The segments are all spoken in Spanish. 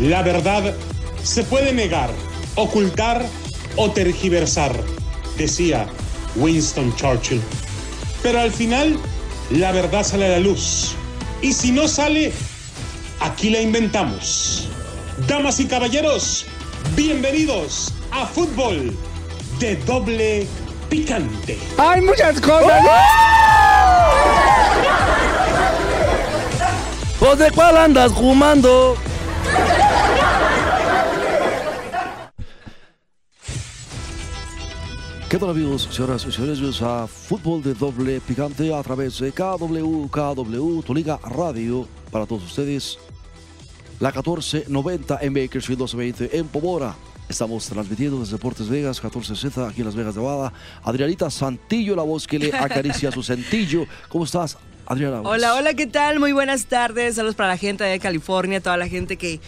La verdad se puede negar, ocultar o tergiversar, decía Winston Churchill. Pero al final, la verdad sale a la luz. Y si no sale, aquí la inventamos. Damas y caballeros, bienvenidos a Fútbol de Doble Picante. Hay muchas cosas. ¿Pues de cuál andas fumando? ¿Qué tal amigos, señoras y señores? A Fútbol de Doble Picante a través de KW, KW, tu liga radio para todos ustedes. La 1490 en Bakersfield 1220 en Pomora. Estamos transmitiendo desde Deportes Vegas, 1460, aquí en Las Vegas, Nevada. Adrianita Santillo, la voz que le acaricia su sentillo. ¿Cómo estás, Adriana? Hola, hola, ¿qué tal? Muy buenas tardes. Saludos para la gente de California, toda la gente que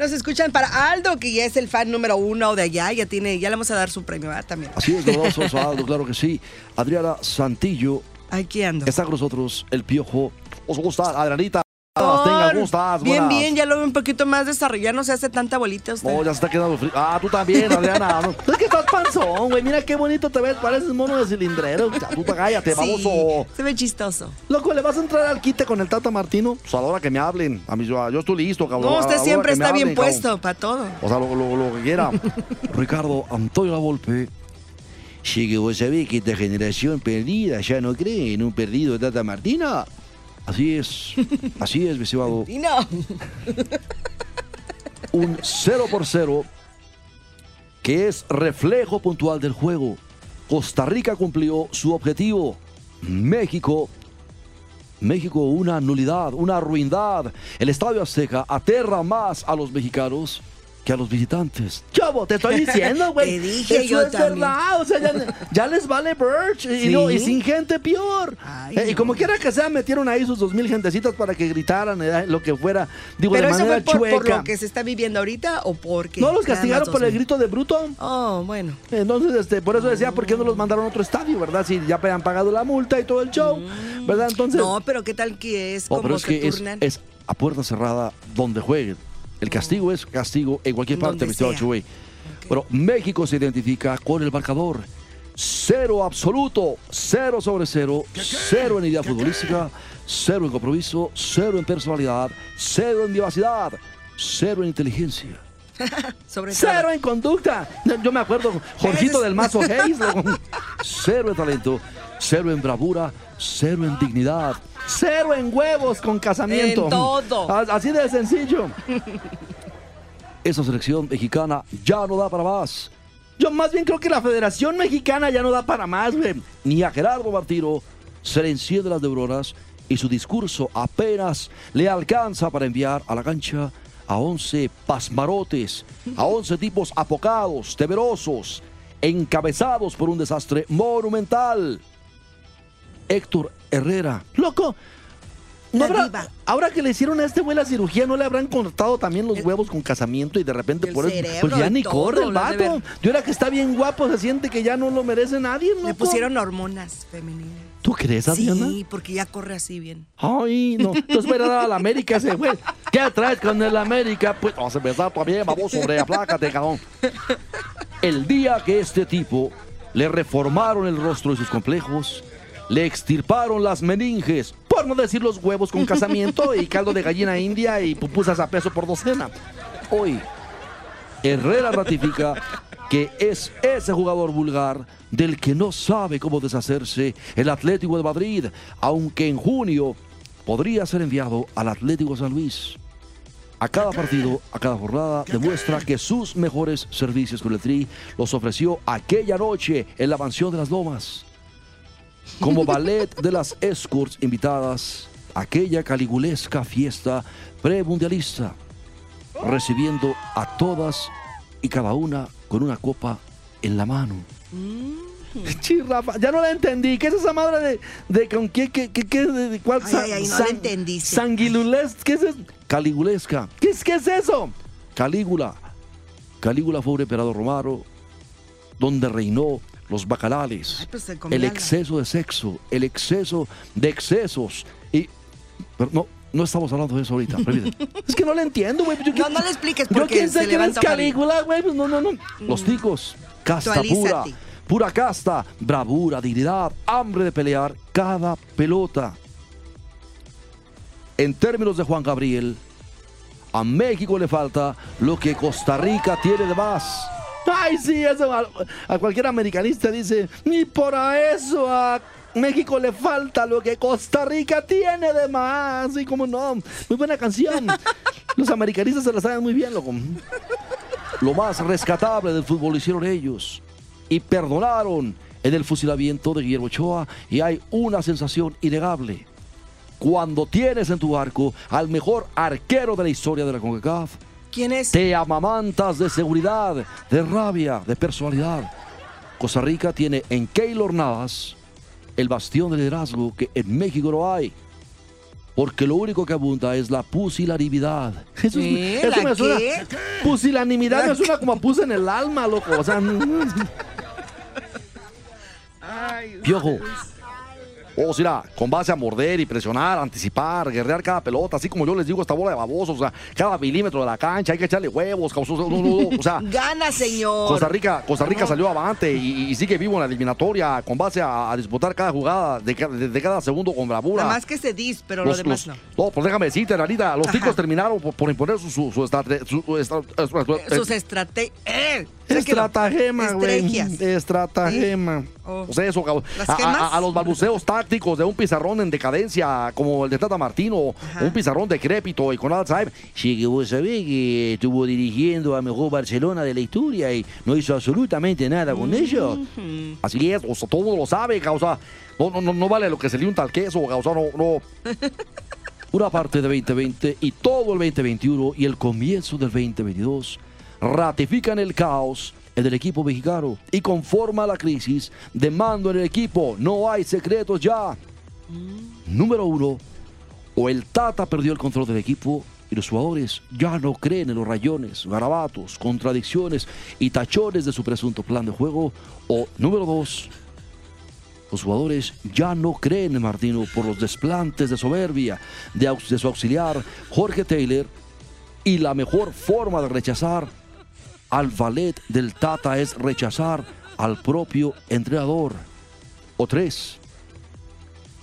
nos escuchan. Para Aldo, que ya es el fan número uno de allá, ya tiene, ya le vamos a dar su premio ¿verdad? también. Así es, Aldo, claro que sí. Adriana Santillo. Aquí ando. Está con nosotros el piojo. ¿Cómo estás, Adrianita? Bien, bien, ya lo veo un poquito más desarrollado, no se hace tanta bolita usted. No, ya se está quedando frío. Ah, tú también, Adriana. No, Es que estás panzón, güey. Mira qué bonito te ves. Pareces mono de cilindrero. Ya, tú cállate, Sí, baboso. se ve chistoso. Loco, ¿le vas a entrar al quite con el Tata Martino? Pues a la hora que me hablen. A mí, yo, yo estoy listo, cabrón. No, la usted siempre está bien cabrón. puesto para todo. O sea, lo, lo- lo que quiera. Ricardo Antonio Lavolpe. Sí que vos sabés que esta generación perdida ya no cree en un perdido de Tata Martina. Así es. Así es, mi estimado. Y no. un 0 por 0 que es reflejo puntual del juego. Costa Rica cumplió su objetivo. México, México una nulidad, una ruindad. El Estadio Azteca aterra más a los mexicanos que a los visitantes. Chavo, te estoy diciendo, güey. Te dije Eso yo es también. verdad. O sea, ya, ya les vale Birch. Y, Sí. no, y sin gente peor. Ay, Eh, y como quiera que sea, metieron ahí sus dos mil gentecitas para que gritaran, eh, lo que fuera. Digo, Pero de eso manera fue por, por chueca. lo que se está viviendo ahorita o porque. ¿No los castigaron por el grito de bruto? Oh, bueno. Entonces, este, por eso decía, ¿por qué no los mandaron a otro estadio, verdad? Si ya habían pagado la multa y todo el show, ¿verdad? Entonces... No, pero ¿qué tal que es Oh, como pero es se que es, turnan? es a puerta cerrada donde jueguen. El castigo es castigo en cualquier parte, mi estimado. Chuy. Pero México se identifica con el marcador. Cero absoluto, cero sobre cero, cero en idea futbolística, cero en compromiso, cero en personalidad, cero en vivacidad, cero en inteligencia. Sobre Cero todo. en conducta. Yo me acuerdo, Jorgito del Mazo Hayes. Cero en talento, cero en bravura, cero en dignidad, cero en huevos con casamiento. En todo. A- Así de sencillo. Esa selección mexicana ya no da para más. Yo más bien creo que la Federación Mexicana ya no da para más, güey. Ni a Gerardo Martino se le encienden las neuronas y su discurso apenas le alcanza para enviar a la cancha a 11 pasmarotes, a 11 tipos apocados, temerosos, encabezados por un desastre monumental. Héctor Herrera. Loco, ¿no habrá- ahora que le hicieron a este güey la cirugía, ¿no le habrán cortado también los huevos con casamiento y de repente El por eso, pues ya ni todo, corre el vato? Y ahora que está bien guapo, se siente que ya no lo merece nadie, Le loco. pusieron hormonas femeninas. ¿Tú crees, Adriana? Sí, porque ya corre así bien. Ay, no. Entonces voy a dar a la América ese güey. ¿Qué traes con el América? Pues vamos a empezar también, vamos sobre aplácate, cabrón. El día que este tipo le reformaron el rostro y sus complejos, le extirparon las meninges, por no decir los huevos con casamiento y caldo de gallina india y pupusas a peso por docena. Hoy, Herrera ratifica que es ese jugador vulgar del que no sabe cómo deshacerse el Atlético de Madrid, aunque en junio podría ser enviado al Atlético San Luis. A cada partido, a cada jornada, demuestra que sus mejores servicios con el Tri los ofreció aquella noche en la mansión de las Lomas. Como ballet de las escorts invitadas, aquella caligulesca fiesta premundialista recibiendo a todas y cada una con una copa en la mano. Rafa, ya no la entendí. ¿Qué es esa madre de, de con qué, qué, qué, qué- de, de cuál Ay, ay, ay, no la entendiste. Sanguilules, ¿qué es eso? Caligulesca. ¿Qué es, ¿Qué es eso? Calígula. Calígula fue un emperador romano donde reinó los bacanales, Ay, pues el exceso de sexo, el exceso de excesos y pero no, No estamos hablando de eso ahorita. es que no le entiendo, güey. Yo No, qué- no le expliques Yo porque quién se sé quién es levanta Fabi. Calígula, güey. Pues no, no, no. Los ticos. Casta pura. Pura casta. Bravura, dignidad, hambre de pelear cada pelota. En términos de Juan Gabriel, a México le falta lo que Costa Rica tiene de más. Ay, sí, eso a, a cualquier americanista dice, ni por eso a México le falta lo que Costa Rica tiene de más. Y como no, muy buena canción. Los americanistas se la saben muy bien, loco. Lo más rescatable del fútbol lo hicieron ellos. Y perdonaron en el fusilamiento de Guillermo Ochoa. Y hay una sensación innegable. Cuando tienes en tu arco al mejor arquero de la historia de la CONCACAF, ¿Quién es? te amamantas de seguridad, de rabia, de personalidad. Costa Rica tiene en Keylor Navas el bastión de liderazgo que en México no hay. Porque lo único que abunda es la pusillanimidad. Eso, es- ¿Qué? eso ¿La me suena. qué? Pusilanimidad ¿La me suena como a pus en el alma, loco. O sea, Piojo. O sea, con base a morder y presionar, anticipar, guerrear cada pelota, así como yo les digo, esta bola de babosos, o sea, cada milímetro de la cancha hay que echarle huevos, causos, no, no, no, o sea, Gana, señor. Costa Rica, Costa Rica salió avante y, y sigue vivo en la eliminatoria con base a, a disputar cada jugada de, ca- de- de cada segundo con bravura. Nada más que se dis, pero lo Los- demás los- no. no, pues déjame decirte, Ranita, los Ajá. ticos terminaron por, por imponer su, su, su estra- estra- Sus estrategias. Eh, tranquilo. Estratagema, güey. Estratagema. Oh. O sea, eso, cabrón. ¿Las A, gemas? a- a los balbuceos tácticos de un pizarrón en decadencia como el de Tata Martino, o Ajá. un pizarrón decrépito y con Alzheimer. Sí, que vos sabés que estuvo dirigiendo a mejor Barcelona de la historia y no hizo absolutamente nada con ellos. Ujú. Así es, o sea, todo lo sabe, causa. No, no, no, no vale lo que se le unta al queso, causa, no, no. Una parte de 2020 y todo el 2021 y el comienzo del 2022 ratifican el caos en el equipo mexicano y conforma la crisis de mando en el equipo. No hay secretos ya. Número uno, o el Tata perdió el control del equipo y los jugadores ya no creen en los rayones, garabatos, contradicciones y tachones de su presunto plan de juego. O número dos, los jugadores ya no creen en Martino por los desplantes de soberbia de, su auxiliar Jorge Taylor y la mejor forma de rechazar al valet del Tata es rechazar al propio entrenador. O tres,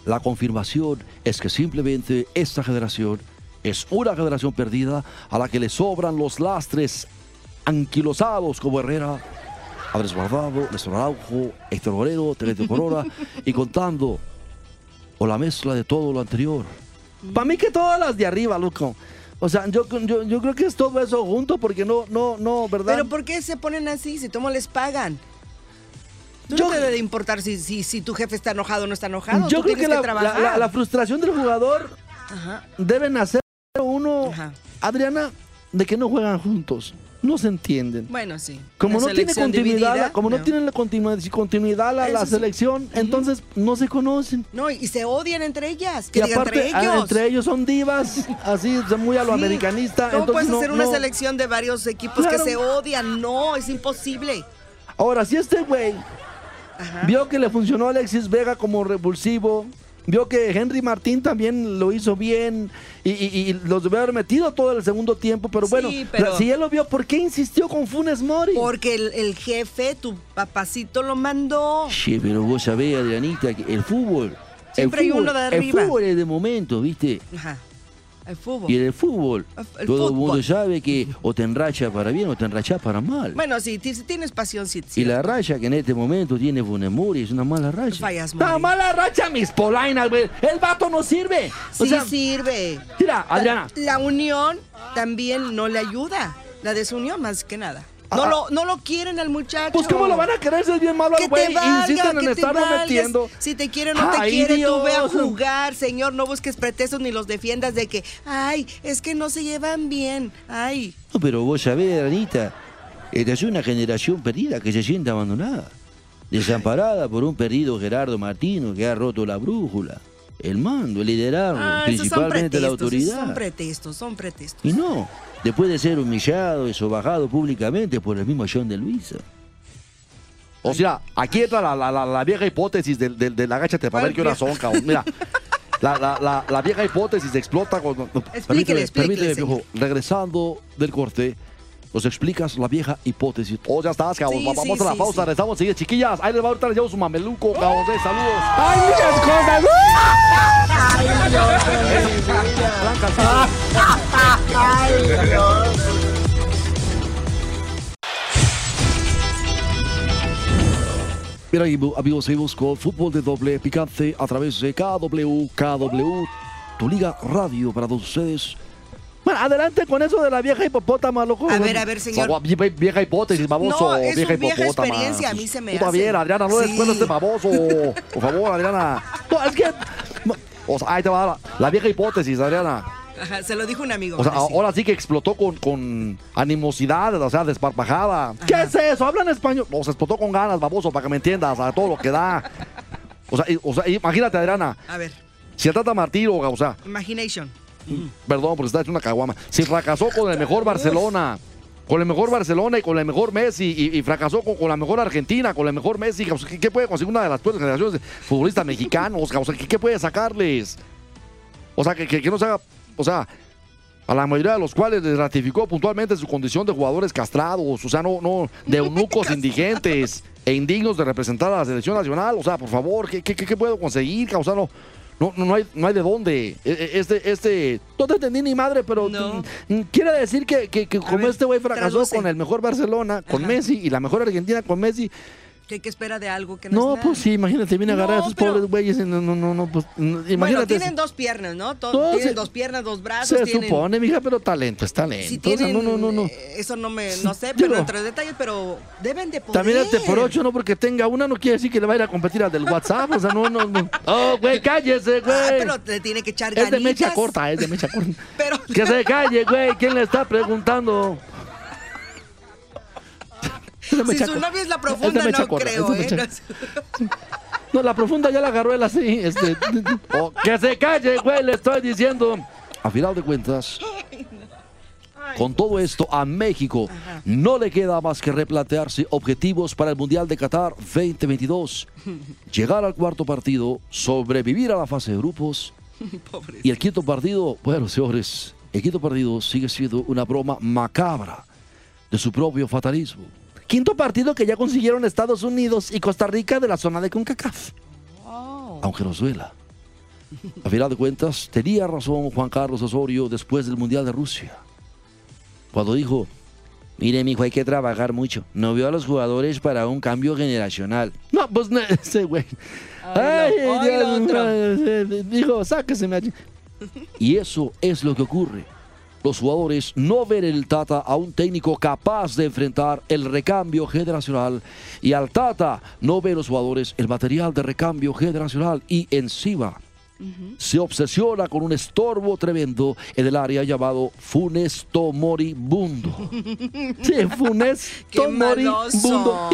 la confirmación es que simplemente esta generación es una generación perdida a la que le sobran los lastres anquilosados como Herrera, Andrés Guardado, Néstor Araujo, Héctor Moreno, Tereto Corona y contando o la mezcla de todo lo anterior. Para mí que todas las de arriba, loco. O sea, yo, yo, yo creo que es todo eso junto porque no, no, no, ¿verdad? Pero ¿por qué se ponen así si tomo les pagan? Tú Yo- no te debe de importar si, si, si tu jefe está enojado o no está enojado. yo creo que, tienes la, la- trabajar. la- la frustración del jugador Ajá. debe nacer uno, Ajá. Adriana, de que no juegan juntos. No se entienden. Bueno, sí. Como Una no tiene continuidad, dividida, como no, tienen la continua- continuidad la, la Eso sí. selección, entonces no se conocen. No, y se odian entre ellas. Que Y aparte, entre ah, ellos. entre ellos son divas, así, muy a lo Sí. americanista. ¿Cómo entonces puedes no- hacer una no. selección de varios equipos Claro. que se odian? No, es imposible. Ahora, si este güey vio que le funcionó a Alexis Vega como revulsivo, vio que Henry Martín también lo hizo bien y, y- y los debió haber metido todo el segundo tiempo, pero Sí, bueno, pero- si él lo vio, ¿por qué insistió con Funes Mori? Porque el, el jefe, tu papacito, lo mandó. Sí, pero vos sabés, Adrianita, que el fútbol. Siempre el hay uno de arriba. El fútbol es de momento, ¿viste? Ajá. El fútbol. Y en el fútbol, El todo el mundo sabe que o te enracha para bien o te enracha para mal. Bueno, sí, si tienes pasión, sí. y la racha que en este momento tiene Funes Mori es una mala racha. Fallas, Una mala racha, mis polainas, güey. El vato no sirve. O Sí sea, sirve. mira, Adriana. La, la unión también no le ayuda. La desunión más que nada. No, Ah, lo, no lo quieren al muchacho. Pues cómo lo van a querer si es bien malo al güey. Insisten en estarlo valgas. metiendo. Si te quiere o no te Ay, quiere, tú ve a Dios. jugar, señor. No busques pretextos ni los defiendas de que, ay, es que no se llevan bien. Ay, No, pero vos sabés, Adrianita, esta es una generación perdida que se siente abandonada. Desamparada por un perdido Gerardo Martino que ha roto la brújula, el mando, el liderazgo, ah, esos son principalmente la autoridad. Son pretextos, son pretextos. Y no, después de ser humillado y sobajado públicamente por el mismo John de Luisa. O sea, aquí entra la, la- la- la vieja hipótesis del, del, del agáchate para ¿Cuál ver qué horas son, cabrón. Mira, la, la, la, la vieja hipótesis explota cuando... Explíquele, Permíteme, explíquele, permíteme, viejo. Regresando del corte, nos explicas la vieja hipótesis. Oh, ya estás, cabrón. Sí, Vamos sí, a la sí, pausa, regresamos enseguida. Chiquillas, ahí les va ahorita les llevo su mameluco, cabrón. de Saludos. ¡Hay muchas cosas! Mira, amigo- amigos, seguimos con fútbol de doble picante a través de KW, KW, tu liga radio para todos ustedes. Adelante con eso de la vieja hipopótama, loco. A ver, a ver, señor. Vieja hipótesis, baboso. No, es vieja su vieja experiencia, a mí se me hace. bien, Adriana, no Sí. después de este baboso. Por favor, Adriana. No, es que... O sea, ahí te va la, la vieja hipótesis, Adriana. Ajá, se lo dijo un amigo. O sea, ahora sí. ahora sí que explotó con, con animosidad, o sea, desparpajada. ¿Qué es eso? ¿Hablan español? O sea, explotó con ganas, baboso, para que me entiendas, a todo lo que da. O sea, y- o sea, imagínate, Adriana, A ver, si el Tata Martino, o sea, Imagination. Perdón, porque está hecho una caguama, si fracasó con el mejor Barcelona, con el mejor Barcelona y con el mejor Messi, y, y fracasó con, con la mejor Argentina, con el mejor Messi, ¿qué, qué puede conseguir una de las peores generaciones de futbolistas mexicanos? O sea, ¿qué, qué puede sacarles? O sea, que, que, que no se haga, o sea, a la mayoría de los cuales les ratificó puntualmente su condición de jugadores castrados, o sea, no, no, de eunucos indigentes e indignos de representar a la selección nacional. O sea, por favor, ¿qué, qué, qué- qué puedo conseguir? O sea, no, no, no, no hay, no hay de dónde. E- e- Este, este, no te entendí ni madre, pero No. quiere decir que, que, que como ver, este güey fracasó traduce. con el mejor Barcelona, con Ajá. Messi, y la mejor Argentina con Messi, ¿Qué, qué espera de algo que no, no, es pues sí, imagínate, viene a agarrar No, a esos pero- pobres güeyes, no, no, no, no, pues, mm, Bueno, imagínate. tienen dos piernas, ¿no? To- No, tienen se- dos piernas, dos brazos. se tienen, supone, mija, pero talento es talento. Si O sea, tienen, no, no, no, no. eh, Eso no me, no sé, Digo- pero entre detalles, pero deben de poder. También este por ocho, no porque tenga una, no quiere decir que le va a ir a competir al del WhatsApp. O sea, no, no, no. Oh, güey, cállese, güey. Ah, pero le tiene que echar es de ganitas. mecha corta, es de mecha corta. Pero Que se calle, güey. ¿Quién le está preguntando? Si su novia es la profunda, no creo, ¿eh? No la profunda ya la agarró él así. Este, oh, que se calle, güey, le estoy diciendo. A final de cuentas, con todo esto, a México no le queda más que replantearse objetivos para el Mundial de Qatar 2022. Llegar al cuarto partido, sobrevivir a la fase de grupos. Pobre. Y el quinto partido, bueno, señores, el quinto partido sigue siendo una broma macabra de su propio fatalismo. Quinto partido que ya consiguieron Estados Unidos y Costa Rica de la zona de CONCACAF. Oh. Aunque nos duela. A final de cuentas, tenía razón Juan Carlos Osorio después del Mundial de Rusia. Cuando dijo, mire, mijo, hay que trabajar mucho. No veo a los jugadores para un cambio generacional. No, pues no, ese güey. Ay, Dijo, sáqueseme allí. Y eso es lo que ocurre. Los jugadores no ven en el Tata a un técnico capaz de enfrentar el recambio generacional y al Tata no ven los jugadores el material de recambio generacional y encima se obsesiona con un estorbo tremendo en el área llamado Funesto Moribundo. Sí, Funesto Moribundo.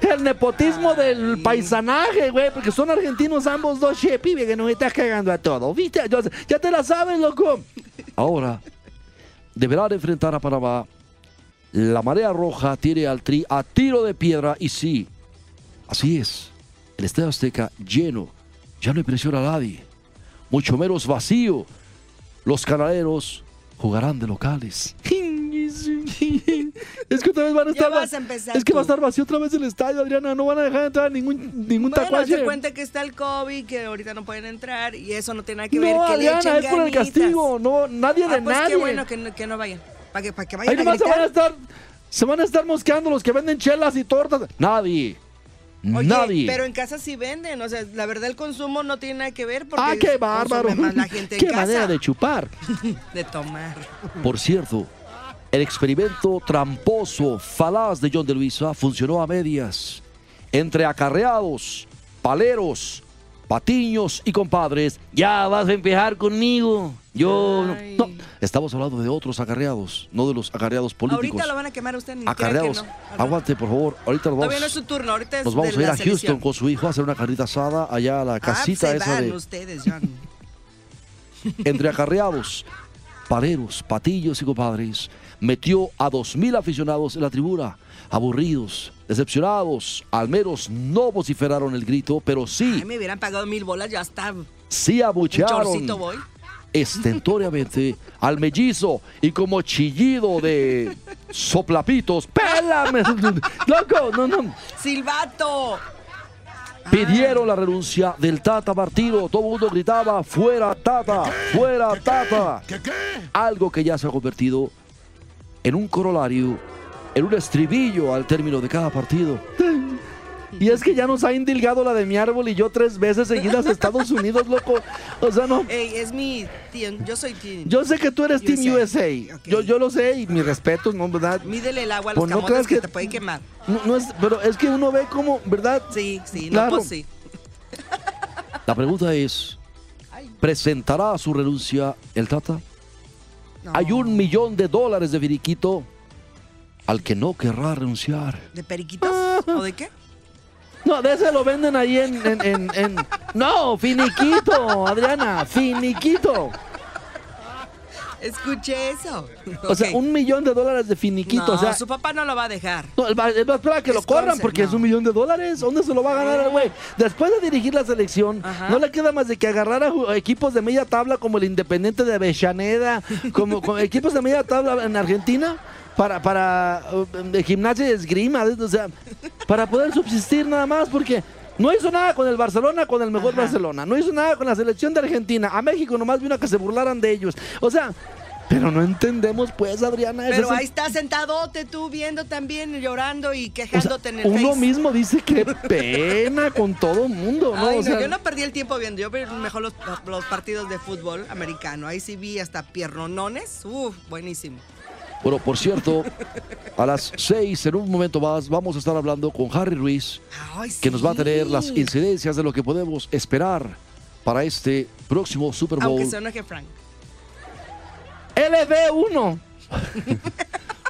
El nepotismo del paisanaje, güey, porque son argentinos ambos dos, che, pibe, que nos estás cagando a todo. ¿Viste? Ya te la sabes, loco. Ahora, deberán enfrentar a Panamá. La marea roja tiene al tri a tiro de piedra y sí, así es. El Estadio Azteca lleno. Ya no impresiona a nadie. Mucho menos vacío. Los canaleros jugarán de locales. Es que otra vez van a estar. vas a empezar es que va a estar vacío otra vez el estadio, Adriana. No van a dejar entrar ningún, ningún Bueno, tacuache. se cuenta que está el COVID, que ahorita no pueden entrar y eso no tiene nada que ver. No, que le Adriana, es por el castigo. No, nadie Ah, de pues nadie. qué bueno que no, que no vayan. Para que, para que vayan Ahí a nomás se van a estar. Se van a estar mosqueando los que venden chelas y tortas. Nadie. Oye, nadie. pero en casa sí venden, o sea, la verdad el consumo no tiene nada que ver porque ah, qué bárbaro. más la gente en qué casa manera de chupar. de tomar. Por cierto, el experimento tramposo, falaz de John de Luisa funcionó a medias. Entre acarreados, paleros, patiños y compadres, ya vas a empezar conmigo. Yo no- Ay. no, estamos hablando de otros acarreados, no de los acarreados políticos. Ahorita lo van a quemar a usted ni crea que acarreados. no. Aguante, por favor. Ahorita nos Todavía no vamos, es su turno, ahorita es nos vamos de a ir a Houston selección. con su hijo a hacer una carnita asada allá a la Ah, casita se esa van de ustedes, John. entre acarreados, paleros, patillos y compadres, metió a dos mil aficionados en la tribuna, aburridos, decepcionados, al menos no vociferaron el grito, pero sí, Ay, me hubieran pagado mil bolas, ya está. Sí abuchearon voy. estentóreamente al mellizo y como chillido de soplapitos, ¡pélame! ¡Loco! No, no. ¡Silbato! Pidieron la renuncia del Tata Martino. Todo el mundo gritaba, fuera Tata, fuera Tata. Algo que ya se ha convertido en un corolario, en un estribillo al término de cada partido. Y es que ya nos ha indilgado la de mi árbol y yo tres veces seguidas a Estados Unidos, loco. O sea, no. Ey, es mi tío, yo soy tío. Yo sé que tú eres Team USA. USA. Ok. Yo, yo lo sé y mis respetos, ¿no? ¿Verdad? Mídele el agua a los Pues no camotes que... que- te pueden quemar. No, no es, pero es que uno ve como, ¿verdad? Sí, sí, Claro. no, pues sí. La pregunta es, ¿presentará su renuncia el Tata? No. Hay un millón de dólares de finiquito al que no querrá renunciar. ¿De periquitos? ¿O de qué? No, de ese lo venden ahí en... en- en- en- No, finiquito, Adriana, finiquito. Escuché eso. O sea, un millón de dólares de finiquito. No, o sea, su papá no lo va a dejar. No, él va, él va a esperar a que lo corran porque es un millón de dólares. ¿Dónde se lo va a ganar el güey? Después de dirigir la selección, Ajá. no le queda más de que agarrar a equipos de media tabla como el Independiente de Avellaneda, como, como equipos de media tabla en Argentina. Para, para de gimnasia y esgrima, o sea, para poder subsistir nada más, porque no hizo nada con el Barcelona, con el mejor Ajá. Barcelona, no hizo nada con la selección de Argentina, a México nomás vino a que se burlaran de ellos, o sea, pero no entendemos pues, Adriana. Pero ahí estás sentadote tú viendo también, llorando y o sea, quejándote en el uno Face. mismo dice qué pena con todo el mundo, ¿no? Ay, O no, sea, yo no perdí el tiempo viendo, yo vi mejor los, los partidos de fútbol americano. Ahí sí vi hasta piernonones. Uf, buenísimo. Bueno, por cierto, a las seis, en un momento más, vamos a estar hablando con Harry Ruiz, Ay, que nos va a tener las incidencias de lo que podemos esperar para este próximo Super Bowl. Aunque se enoje Frank. LB1.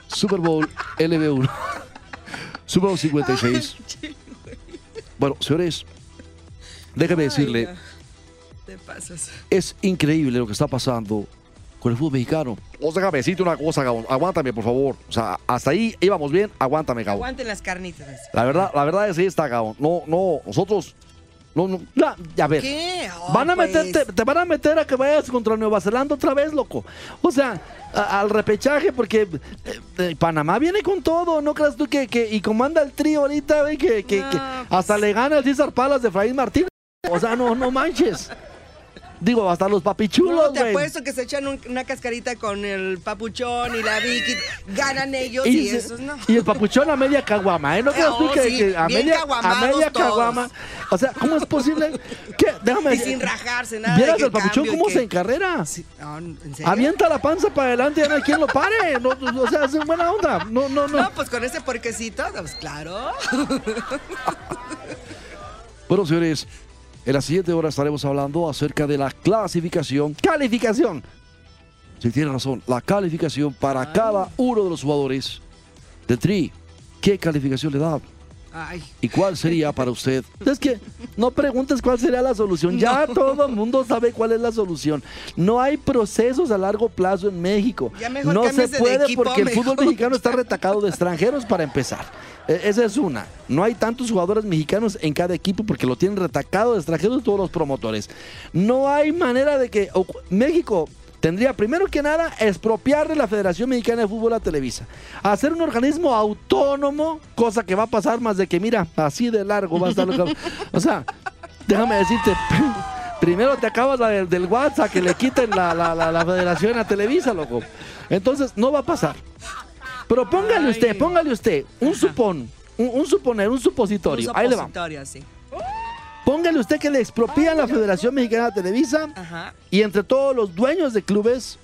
Super Bowl LB1. Super Bowl 56. Bueno, señores, déjeme decirle, Ay. Te pasas. es increíble lo que está pasando con el fútbol mexicano. O sea, déjame decirte una cosa, Gabón. Aguántame, por favor. O sea, hasta ahí íbamos bien. Aguántame, Gabón. Aguanten las carnitas. La verdad, la verdad es que está, Gabón. No, no, nosotros. No, no. la- a ver. ¿Qué? Oh, Van a pues. meterte, te van a meter a que vayas contra Nueva Zelanda otra vez, loco. O sea, a- al repechaje, porque eh, eh, Panamá viene con todo, ¿no creas tú que, que y comanda el trío ahorita, ve, que, que, No, que pues. hasta le gana el César Palas de Efraín Martínez? O sea, no, no manches. Digo, hasta los No, papichulos, te güey. apuesto que se echan un- una cascarita con el papuchón y la Vicky. Ganan ellos y, se- esos no. y el papuchón a media caguama, ¿eh? ¿No creas tú Oh, que, sí, que a, bien media, a caguamados media todos. caguama? O sea, ¿cómo es posible? que Déjame Y sin rajarse, nada. de ¿Vieras que el papuchón cambio y cómo que- se encarrera? Sí, no, ¿en serio? Avienta la panza para adelante y no hay quien lo pare. No, no, o sea, es buena onda. No, no, no. No, pues con ese porquecito, pues claro. Bueno, señores, en la siguiente hora estaremos hablando acerca de la clasificación. ¡Calificación! Si tiene razón, la calificación para Ay. cada uno de los jugadores de Tri. ¿Qué calificación le da? ¿Y cuál sería para usted? Es que no preguntes cuál sería la solución. Ya todo el mundo sabe cuál es la solución. No hay procesos a largo plazo en México. No se puede equipo, porque el fútbol mexicano está retacado de extranjeros para empezar. E- Esa es una. No hay tantos jugadores mexicanos en cada equipo porque lo tienen retacado de extranjeros todos los promotores. No hay manera de que México tendría primero que nada expropiarle la Federación Mexicana de Fútbol a Televisa. Hacer un organismo autónomo, cosa que va a pasar más de que, mira, así de largo va a estar. lo que- O sea, déjame decirte. Primero te acabas la del, del WhatsApp que le quiten la, la- la- la federación a Televisa, loco. Entonces, no va a pasar. Pero póngale usted, póngale usted un supón, un, un suponer, un supositorio. un Ahí le va. sí. Póngale usted que le expropían la Federación Mexicana de Televisa Ajá. y entre todos los dueños de clubes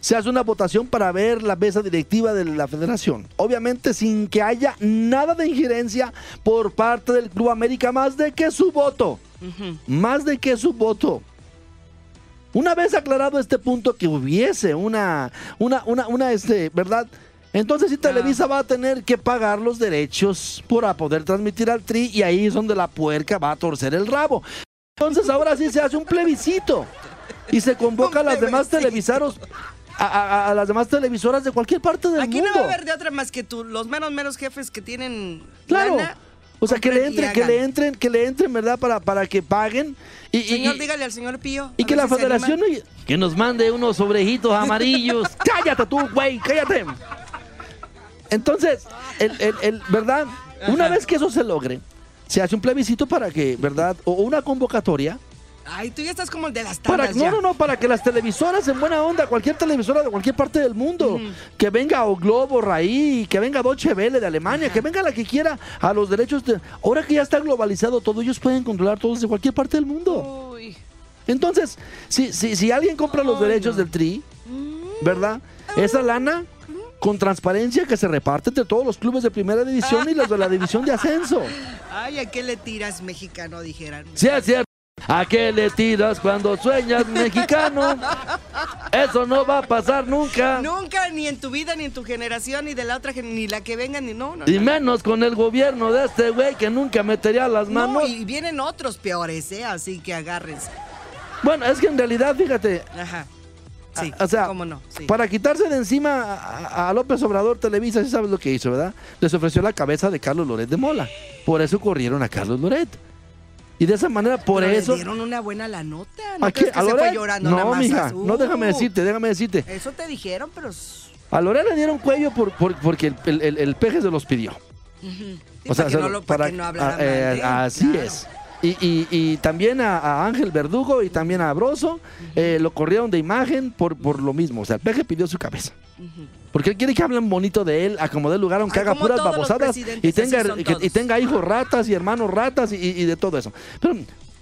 se hace una votación para ver la mesa directiva de la federación. Obviamente sin que haya nada de injerencia por parte del Club América más de que su voto. Más de que su voto. Una vez aclarado este punto que hubiese una, una, una, una, este, ¿verdad? Entonces sí Televisa va a tener que pagar los derechos para poder transmitir al Tri y ahí es donde la puerca va a torcer el rabo. Entonces ahora sí se hace un plebiscito y se convoca a las demás televisaros a, a- a las demás televisoras de cualquier parte del Aquí mundo. no va a haber de otra más que tú, los menos menos jefes que tienen Claro. lana, o sea, que le entren, que le entren, que le entren, ¿verdad? Para, para que paguen. Y, Señor, y- dígale al señor Pío. y que la si federación que nos mande unos sobrejitos amarillos. cállate tú, güey, cállate. Entonces, el, el- el- ¿verdad? Una Ajá. vez que eso se logre, se hace un plebiscito para que, ¿verdad? O una convocatoria Ay, tú ya estás como el de las Para, tandas no, ya. no, no, para que las televisoras en buena onda, cualquier televisora de cualquier parte del mundo, que venga o Globo, Raí, que venga Deutsche Welle de Alemania, que venga la que quiera a los derechos de... Ahora que ya está globalizado todo, ellos pueden controlar todos de cualquier parte del mundo. Uy. Entonces, si, si, si alguien compra los derechos no. del TRI, ¿verdad? Esa lana con transparencia que se reparte entre todos los clubes de primera división y los de la división de ascenso. Ay, ¿a qué le tiras mexicano? Dijeran. Sí, es cierto. ¿A qué le tiras cuando sueñas mexicano? Eso no va a pasar nunca. Nunca, ni en tu vida, ni en tu generación, ni de la otra, ni la que venga, ni no, no. Y no. menos con el gobierno de este güey que nunca metería las No, manos. y vienen otros peores, ¿eh? Así que agárrense. Bueno, es que en realidad, fíjate, Ajá. Sí, o sea, cómo no. Sí. para quitarse de encima a, a López Obrador Televisa, ¿sí sabes lo que hizo, verdad? Les ofreció la cabeza de Carlos Loret de Mola. Por eso corrieron a Carlos Loret. Y de esa manera, por Pero le eso... dieron una buena la nota. ¿No ¿A, qué? ¿A se fue llorando nada No, más? mija, no, déjame Uh, decirte, déjame decirte. Eso te dijeron, pero... A Loret le dieron cuello por, por- porque el, el, el- el peje se los pidió. sí, O sea, para, que no lo- para para- que no hablara a- mal eh, Así claro. es. Y, y- y también a, a Ángel Verdugo y también a Broso eh, lo corrieron de imagen por, por lo mismo. O sea, el peje pidió su cabeza. Porque él quiere que hablen bonito de él, a como dé lugar, aunque Ay, haga puras babosadas y tenga, y que- y todos. tenga hijos ratas y hermanos ratas y, y de todo eso. Pero,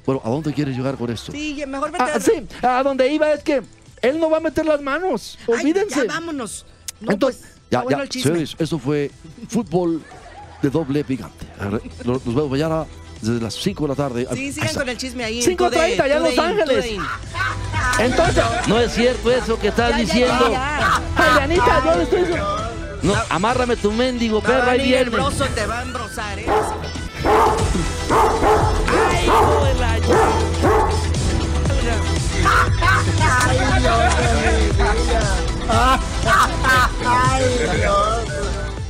bueno, ¿a dónde quieres llegar con esto? Sí, mejor vete Ah, a- sí, a donde iba es que él no va a meter las manos. Ay, Olvídense. ya vámonos. No, Entonces, pues, ya, bueno ya, el señores, eso fue fútbol de doble picante. Nos vemos mañana desde las 5 de la tarde. Sí, sigan con el chisme ahí. en 5:30 Today, ya en Los Ángeles. Entonces, no es cierto eso que estás Ya, ya, diciendo. ya, ya. Ay, Dianita, yo le estoy No, amárrame tu mendigo perro, ahí el viene. broso, te va a embrozar, ¿eh? Ay, hijo de la- Ay, no.